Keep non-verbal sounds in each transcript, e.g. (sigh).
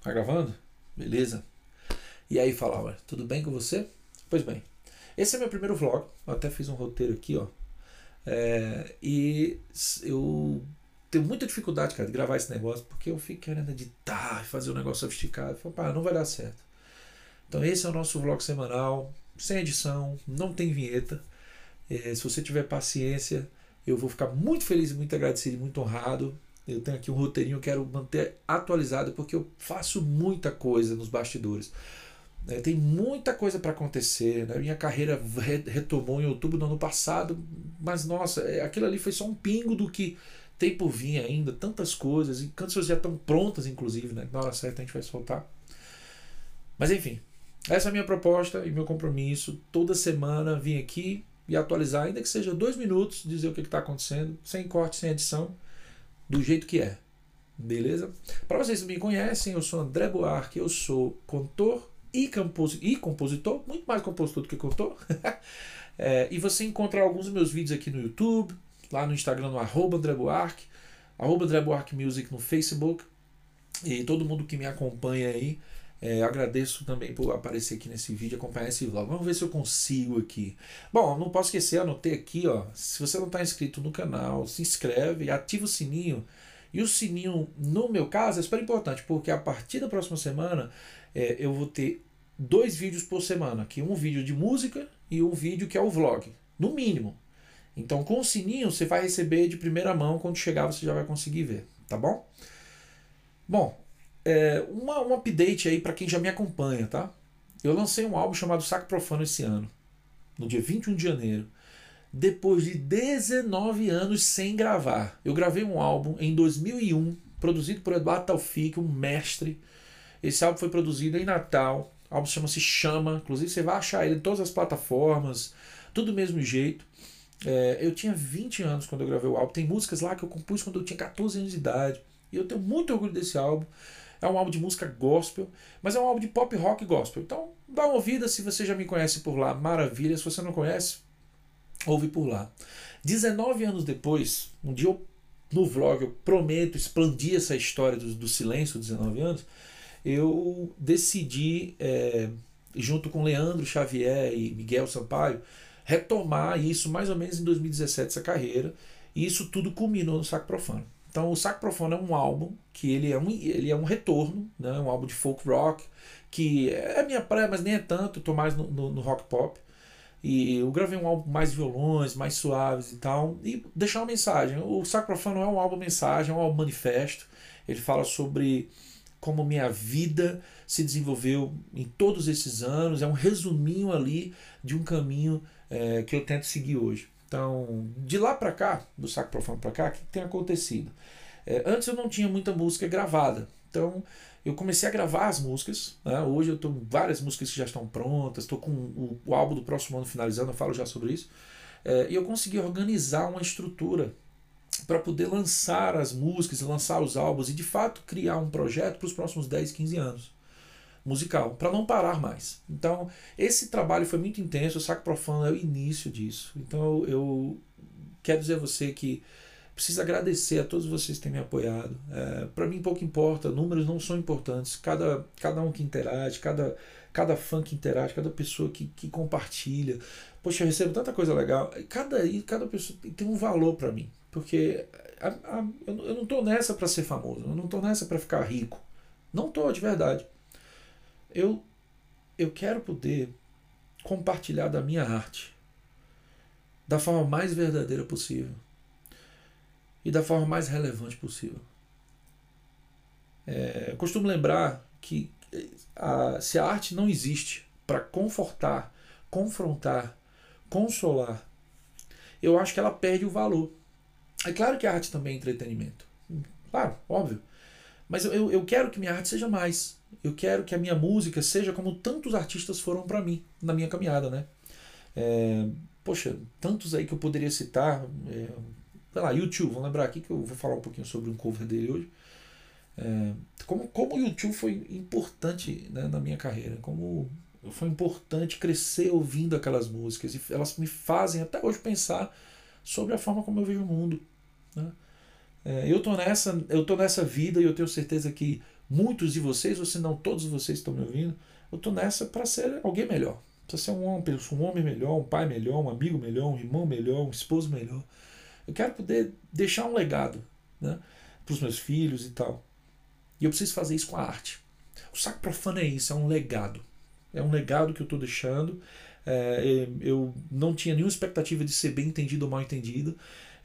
Tá gravando? Beleza. E aí falava, tudo bem com você? Pois bem, esse é meu primeiro vlog. Eu até fiz um roteiro aqui, ó. É, e eu tenho muita dificuldade, cara, de gravar esse negócio, porque eu fico querendo editar, fazer um negócio sofisticado. Eu falo, pá, não vai dar certo. Então esse é o nosso vlog semanal, sem edição, não tem vinheta. É, se você tiver paciência, eu vou ficar muito feliz, muito agradecido muito honrado. Eu tenho aqui um roteirinho, quero manter atualizado, porque eu faço muita coisa nos bastidores. É, tem muita coisa para acontecer. Né? Minha carreira retomou em outubro do ano passado, mas nossa, é, aquilo ali foi só um pingo do que tem por vir ainda, tantas coisas, e canções já estão prontas, inclusive, né? na hora certa a gente vai soltar. Mas enfim, essa é a minha proposta e meu compromisso. Toda semana vim aqui e atualizar, ainda que seja dois minutos, dizer o que está acontecendo, sem corte, sem edição, do jeito que é. Beleza? Para vocês que me conhecem, eu sou André Buarque, eu sou cantor e, e compositor, muito mais compositor do que cantor. (laughs) é, e você encontra alguns dos meus vídeos aqui no YouTube, lá no Instagram, no arroba André Buarque, arroba André Buarque Music no Facebook. E todo mundo que me acompanha aí, é, agradeço também por aparecer aqui nesse vídeo, acompanhar esse vlog. Vamos ver se eu consigo aqui. Bom, não posso esquecer, anotei aqui, ó. Se você não está inscrito no canal, se inscreve, ativa o sininho. E o sininho, no meu caso, é super importante, porque a partir da próxima semana é, eu vou ter dois vídeos por semana. Aqui um vídeo de música e um vídeo que é o vlog. No mínimo. Então, com o sininho, você vai receber de primeira mão. Quando chegar, você já vai conseguir ver. Tá bom? Bom, é, uma, um update aí para quem já me acompanha, tá? Eu lancei um álbum chamado Saco Profano esse ano, no dia 21 de janeiro. Depois de 19 anos sem gravar. Eu gravei um álbum em 2001, produzido por Eduardo Taufik, um mestre. Esse álbum foi produzido em Natal. O álbum chama-se Chama. Inclusive, você vai achar ele em todas as plataformas, tudo do mesmo jeito. É, eu tinha 20 anos quando eu gravei o álbum. Tem músicas lá que eu compus quando eu tinha 14 anos de idade. E eu tenho muito orgulho desse álbum. É um álbum de música gospel, mas é um álbum de pop rock gospel. Então, dá uma ouvida se você já me conhece por lá, maravilha. Se você não conhece, ouve por lá. 19 anos depois, um dia eu, no vlog eu prometo expandir essa história do, do silêncio, 19 anos, eu decidi, é, junto com Leandro Xavier e Miguel Sampaio, retomar isso mais ou menos em 2017, essa carreira, e isso tudo culminou no Saco Profano. Então, o Saco Profano é um álbum que ele é um, ele é um retorno, né? um álbum de folk rock, que é minha praia, mas nem é tanto, estou mais no, no, no, rock pop. E eu gravei um álbum mais violões, mais suaves e tal, e deixar uma mensagem. O Saco Profano é um álbum mensagem, é um álbum manifesto. Ele fala sobre como minha vida se desenvolveu em todos esses anos, é um resuminho ali de um caminho é, que eu tento seguir hoje. Então, de lá para cá, do saco profano para cá, o que tem acontecido? É, antes eu não tinha muita música gravada. Então, eu comecei a gravar as músicas. Né? Hoje eu com várias músicas que já estão prontas. Estou com o, o, álbum do próximo ano finalizando, eu falo já sobre isso. É, e eu consegui organizar uma estrutura para poder lançar as músicas, lançar os álbuns e de fato criar um projeto para os próximos 10, 15 anos musical, para não parar mais. Então, esse trabalho foi muito intenso, o Saco Profano é o início disso. Então, eu, eu quero dizer a você que preciso agradecer a todos vocês que têm me apoiado. É, para mim, pouco importa, números não são importantes. Cada, cada um que interage, cada, cada fã que interage, cada pessoa que, que compartilha. Poxa, eu recebo tanta coisa legal. Cada, cada pessoa tem um valor para mim. Porque a, a, eu não estou nessa para ser famoso, eu não estou nessa para ficar rico. Não estou, de verdade eu, eu quero poder compartilhar da minha arte da forma mais verdadeira possível e da forma mais relevante possível. É, eu costumo lembrar que a, se a arte não existe para confortar, confrontar, consolar, eu acho que ela perde o valor. É claro que a arte também é entretenimento. Claro, óbvio. Mas eu, eu quero que minha arte seja mais. Eu quero que a minha música seja como tantos artistas foram para mim na minha caminhada, né? É, poxa, tantos aí que eu poderia citar. É, sei lá, YouTube, vamos lembrar aqui que eu vou falar um pouquinho sobre um cover dele hoje. É, como, como o YouTube foi importante né, na minha carreira, como foi importante crescer ouvindo aquelas músicas e elas me fazem até hoje pensar sobre a forma como eu vejo o mundo. Né? É, eu tô nessa, eu tô nessa vida e eu tenho certeza que muitos de vocês, ou se não todos vocês estão me ouvindo, eu estou nessa para ser alguém melhor. Para ser um homem, um homem melhor, um pai melhor, um amigo melhor, um irmão melhor, um esposo melhor. Eu quero poder deixar um legado né, para os meus filhos e tal. E eu preciso fazer isso com a arte. O saco profano é isso, é um legado. É um legado que eu estou deixando. É, eu não tinha nenhuma expectativa de ser bem entendido ou mal entendido.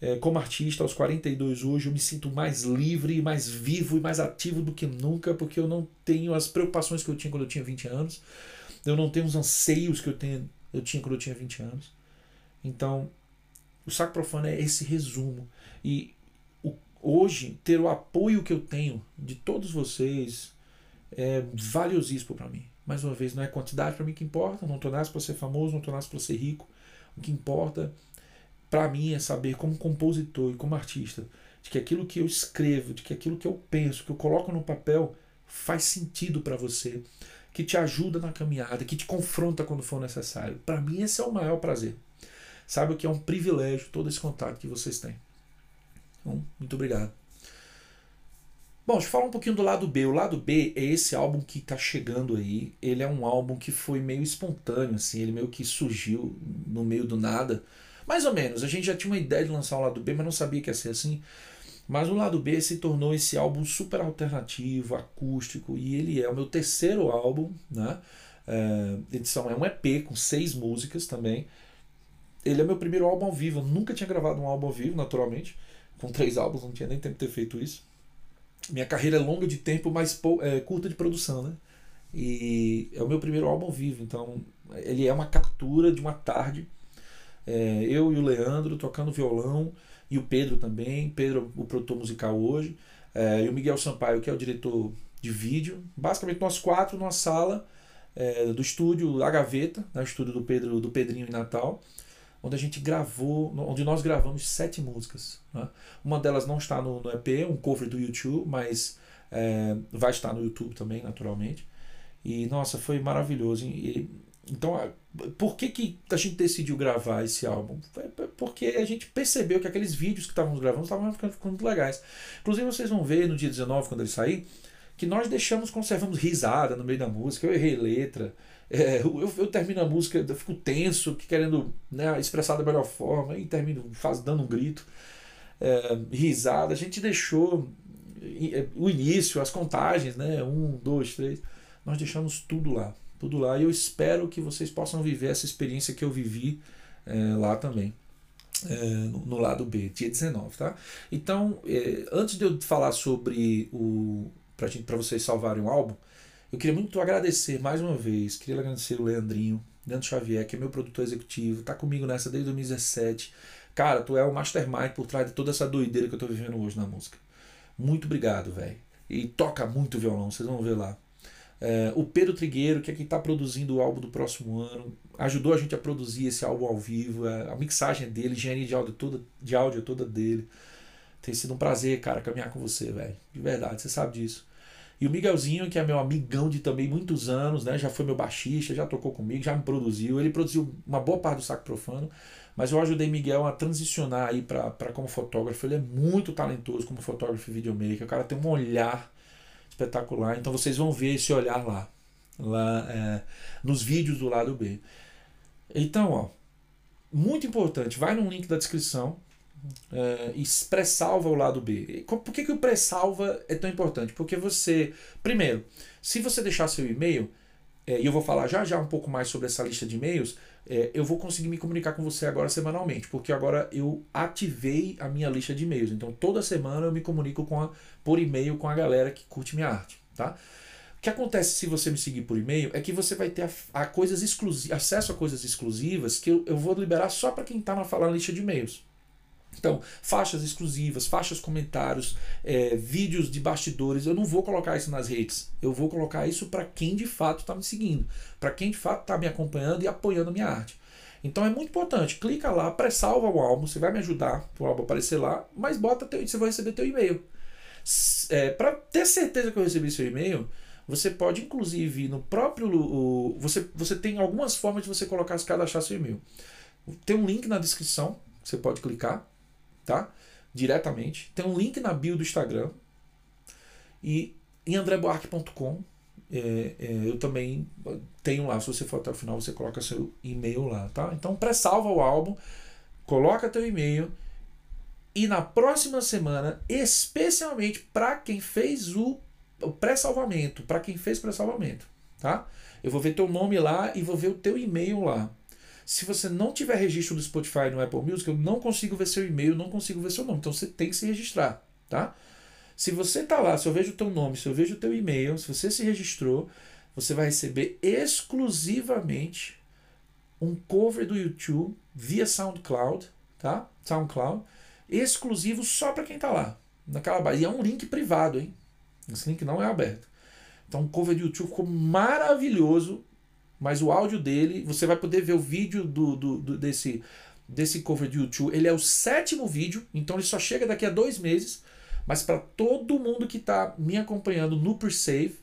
É, como artista, aos 42 hoje, eu me sinto mais livre, mais vivo e mais ativo do que nunca, porque eu não tenho as preocupações que eu tinha quando eu tinha 20 anos. Eu não tenho os anseios que eu, tenho, eu tinha quando eu tinha 20 anos. Então, o saco profano é esse resumo. E o, hoje, ter o apoio que eu tenho de todos vocês é valiosíssimo para mim. Mais uma vez, não é quantidade para mim que importa, não estou nascendo para ser famoso, não estou nascendo para ser rico. O que importa para mim é saber como compositor e como artista de que aquilo que eu escrevo, de que aquilo que eu penso, que eu coloco no papel faz sentido para você, que te ajuda na caminhada, que te confronta quando for necessário. Para mim esse é o maior prazer. Sabe o que é um privilégio todo esse contato que vocês têm. Então, muito obrigado. Bom, deixa eu falar um pouquinho do lado B. O lado B é esse álbum que está chegando aí. Ele é um álbum que foi meio espontâneo, assim, ele meio que surgiu no meio do nada. Mais ou menos, a gente já tinha uma ideia de lançar o lado B, mas não sabia que ia ser assim. Mas o lado B se tornou esse álbum super alternativo, acústico, e ele é o meu terceiro álbum, né? É, edição é um EP com seis músicas também. Ele é meu primeiro álbum ao vivo. Eu nunca tinha gravado um álbum ao vivo, naturalmente. Com três álbuns, não tinha nem tempo de ter feito isso. Minha carreira é longa de tempo, mas é, curta de produção, né? E é o meu primeiro álbum ao vivo, então ele é uma captura de uma tarde é, eu e o Leandro tocando violão, e o Pedro também, Pedro, o produtor musical hoje, é, e o Miguel Sampaio, que é o diretor de vídeo. Basicamente, nós quatro numa sala é, do estúdio A Gaveta, né, o estúdio do Pedro, do Pedrinho em Natal, onde a gente gravou, onde nós gravamos sete músicas. Né? Uma delas não está no, no EP, um cover do YouTube, mas é, vai estar no YouTube também, naturalmente. E nossa, foi maravilhoso. E, então, por que, que a gente decidiu gravar esse álbum? Porque a gente percebeu que aqueles vídeos que estávamos gravando estavam ficando, ficando muito legais. Inclusive, vocês vão ver no dia 19, quando ele sair, que nós deixamos, conservamos risada no meio da música. Eu errei letra. É, eu, eu, termino a música, eu fico tenso, querendo né, expressar da melhor forma, e termino faz, dando um grito. É, risada. A gente deixou é, o início, as contagens, né? Um, dois, três. Nós deixamos tudo lá tudo lá. E eu espero que vocês possam viver essa experiência que eu vivi é, lá também. É, no lado B, dia 19, tá? Então, é, antes de eu falar sobre o. para vocês salvarem o álbum, eu queria muito agradecer mais uma vez. Queria agradecer o Leandrinho, Leandro Xavier, que é meu produtor executivo, tá comigo nessa desde 2017. Cara, tu é o mastermind por trás de toda essa doideira que eu tô vivendo hoje na música. Muito obrigado, velho. E toca muito violão, vocês vão ver lá. É, o Pedro Trigueiro, que é quem está produzindo o álbum do próximo ano, ajudou a gente a produzir esse álbum ao vivo. A mixagem dele, engenharia de áudio toda, de áudio toda dele. Tem sido um prazer, cara, caminhar com você, velho. De verdade, você sabe disso. E o Miguelzinho, que é meu amigão de também muitos anos, né? Já foi meu baixista, já tocou comigo, já me produziu. Ele produziu uma boa parte do Saco Profano, mas eu ajudei Miguel a transicionar aí para como fotógrafo. Ele é muito talentoso como fotógrafo e videomaker. O cara tem um olhar espetacular. Então vocês vão ver esse olhar lá, lá é, nos vídeos do lado B. Então, ó, muito importante, vai no link da descrição é, e pré-salva o lado B. Por que, que o pré-salva é tão importante? Porque você, primeiro, se você deixar seu e-mail, é, e eu vou falar já já um pouco mais sobre essa lista de e-mails, é, eu vou conseguir me comunicar com você agora semanalmente, porque agora eu ativei a minha lista de e-mails. Então toda semana eu me comunico com a, por e-mail com a galera que curte minha arte, tá? O que acontece se você me seguir por e-mail é que você vai ter a, a coisas acesso a coisas exclusivas que eu, eu vou liberar só para quem está na, na lista de e-mails. Então, faixas exclusivas, faixas comentários, é, vídeos de bastidores, eu não vou colocar isso nas redes. Eu vou colocar isso para quem de fato está me seguindo, para quem de fato está me acompanhando e apoiando minha arte. Então é muito importante. Clica lá, pré-salva o álbum, você vai me ajudar o álbum aparecer lá, mas bota teu, você vai receber teu e-mail. É, para ter certeza que eu recebi seu e-mail, você pode inclusive no próprio. O, você, você tem algumas formas de você colocar, se cadastrar seu e-mail. Tem um link na descrição, você pode clicar tá? Diretamente. Tem um link na bio do Instagram. E em andreboarque.com. É, é, eu também tenho lá, se você for até o final, você coloca seu e-mail lá, tá? Então pré-salva o álbum, coloca teu e-mail e na próxima semana, especialmente para quem fez o, o pré-salvamento, para quem fez pré-salvamento, tá? Eu vou ver teu nome lá e vou ver o teu e-mail lá. Se você não tiver registro do Spotify no Apple Music, eu não consigo ver seu e-mail, não consigo ver seu nome. Então você tem que se registrar, tá? Se você tá lá, se eu vejo o teu nome, se eu vejo o teu e-mail, se você se registrou, você vai receber exclusivamente um cover do YouTube via SoundCloud, tá? SoundCloud, exclusivo só para quem tá lá, naquela base. E é um link privado, hein? Esse link não é aberto. Então o cover do YouTube ficou maravilhoso, mas o áudio dele, você vai poder ver o vídeo do, do, do desse, desse cover do YouTube. Ele é o sétimo vídeo, então ele só chega daqui a dois meses. Mas para todo mundo que está me acompanhando no Persave,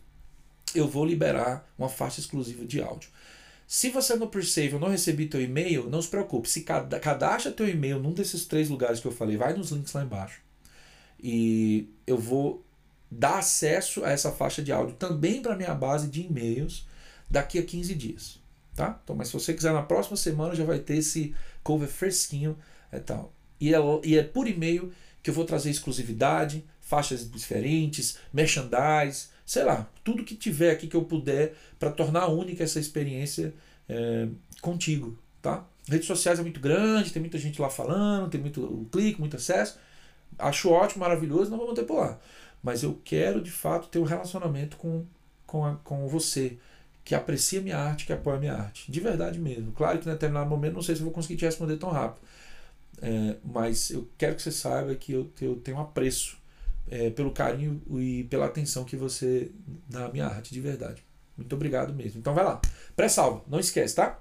eu vou liberar uma faixa exclusiva de áudio. Se você no Persave não recebi teu e-mail, não se preocupe. Se cadastra teu e-mail num desses três lugares que eu falei, vai nos links lá embaixo. E eu vou dar acesso a essa faixa de áudio também para minha base de e-mails daqui a 15 dias. Tá? Então, mas se você quiser na próxima semana já vai ter esse cover fresquinho e tal. E é, e é por e-mail que eu vou trazer exclusividade, faixas diferentes, merchandise, sei lá, tudo que tiver aqui que eu puder para tornar única essa experiência é, contigo, tá? Redes sociais é muito grande, tem muita gente lá falando, tem muito clique, muito acesso. Acho ótimo, maravilhoso, não vou manter por lá. Mas eu quero de fato ter um relacionamento com, com, a, com você, que aprecia minha arte, que apoia minha arte. De verdade mesmo. Claro que em determinado momento não sei se vou conseguir te responder tão rápido. É, mas eu quero que você saiba que eu, eu tenho apreço é, pelo carinho e pela atenção que você dá à minha arte, de verdade. Muito obrigado mesmo. Então vai lá. Pré-salva, não esquece, tá?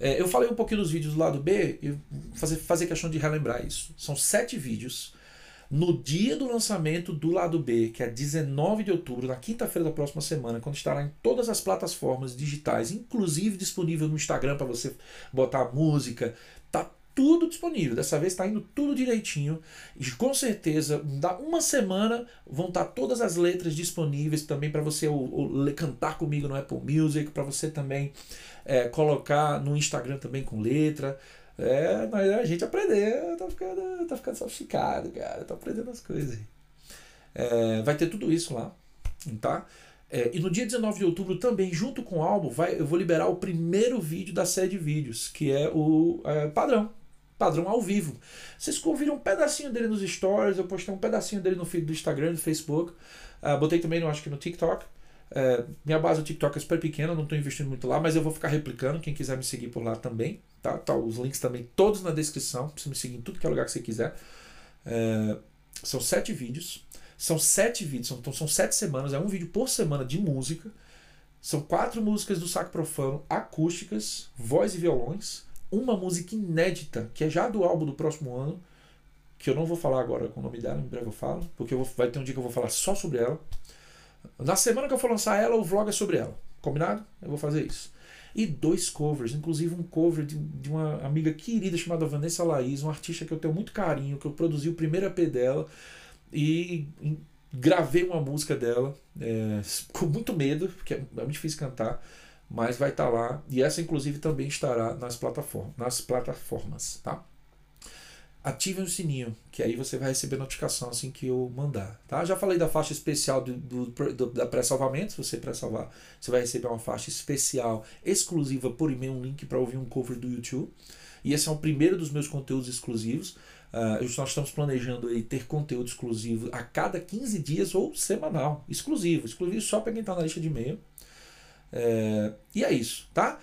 É, eu falei um pouquinho dos vídeos do lado B e fazer, fazer questão de relembrar isso. São sete vídeos. No dia do lançamento do lado B, que é 19 de outubro, na quinta-feira da próxima semana, quando estará em todas as plataformas digitais, inclusive disponível no Instagram para você botar música, tá tudo disponível. Dessa vez está indo tudo direitinho. E com certeza, da uma semana vão estar tá todas as letras disponíveis também para você cantar comigo no Apple Music, para você também é, colocar no Instagram também com letra. É, mas a gente aprender, tá ficando, tá ficando sofisticado, cara. Tá aprendendo as coisas. É, vai ter tudo isso lá, tá? É, e no dia 19 de outubro também, junto com o álbum, vai, eu vou liberar o primeiro vídeo da série de vídeos, que é o é, padrão padrão ao vivo. Vocês ouviram um pedacinho dele nos stories, eu postei um pedacinho dele no feed do Instagram, do Facebook. Uh, botei também, eu acho que no TikTok. Uh, minha base do TikTok é super pequena, não estou investindo muito lá, mas eu vou ficar replicando. Quem quiser me seguir por lá também, tá? tá os links também todos na descrição. Você me seguir em tudo que é lugar que você quiser. Uh, são sete vídeos. São sete vídeos, então são sete semanas, é um vídeo por semana de música. São quatro músicas do saco profano, acústicas, voz e violões uma música inédita, que é já do álbum do próximo ano, que eu não vou falar agora com o nome dela, em breve eu falo, porque eu vou, vai ter um dia que eu vou falar só sobre ela. Na semana que eu for lançar ela, o vlog é sobre ela. Combinado? Eu vou fazer isso. E dois covers, inclusive um cover de, de uma amiga querida chamada Vanessa Laís, uma artista que eu tenho muito carinho, que eu produzi o primeiro EP dela e gravei uma música dela é, (laughs) com muito medo, porque é muito difícil cantar mas vai estar tá lá e essa inclusive também estará nas plataformas, nas plataformas, tá? Ativem o sininho, que aí você vai receber notificação assim que eu mandar, tá? Já falei da faixa especial do, do, do da pré-salvamento, se você pré-salvar, você vai receber uma faixa especial exclusiva por e-mail, um link para ouvir um cover do YouTube. E esse é o primeiro dos meus conteúdos exclusivos. Uh, nós estamos planejando aí ter conteúdo exclusivo a cada 15 dias ou semanal. Exclusivo, exclusivo só para quem está na lista de e-mail. É, e é isso, tá?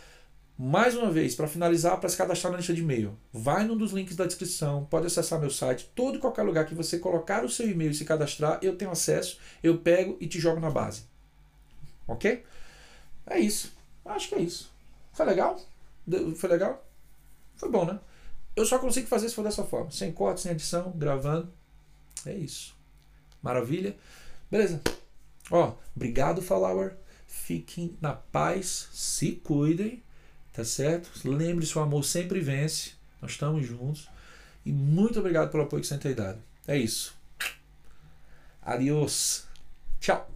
Mais uma vez, para finalizar, para se cadastrar na lista de e-mail, vai num dos links da descrição, pode acessar meu site, todo e qualquer lugar que você colocar o seu e-mail e se cadastrar, eu tenho acesso, eu pego e te jogo na base. Ok? É isso. Acho que é isso. Foi legal? Foi legal? Foi bom, né? Eu só consigo fazer se for dessa forma. Sem corte, sem edição, gravando. É isso. Maravilha? Beleza. Ó, obrigado, Flower. Fiquem na paz, se cuidem, tá certo? Lembre-se, o amor sempre vence. Nós estamos juntos. E muito obrigado pelo apoio que você tem dado. É isso. Adiós. Tchau.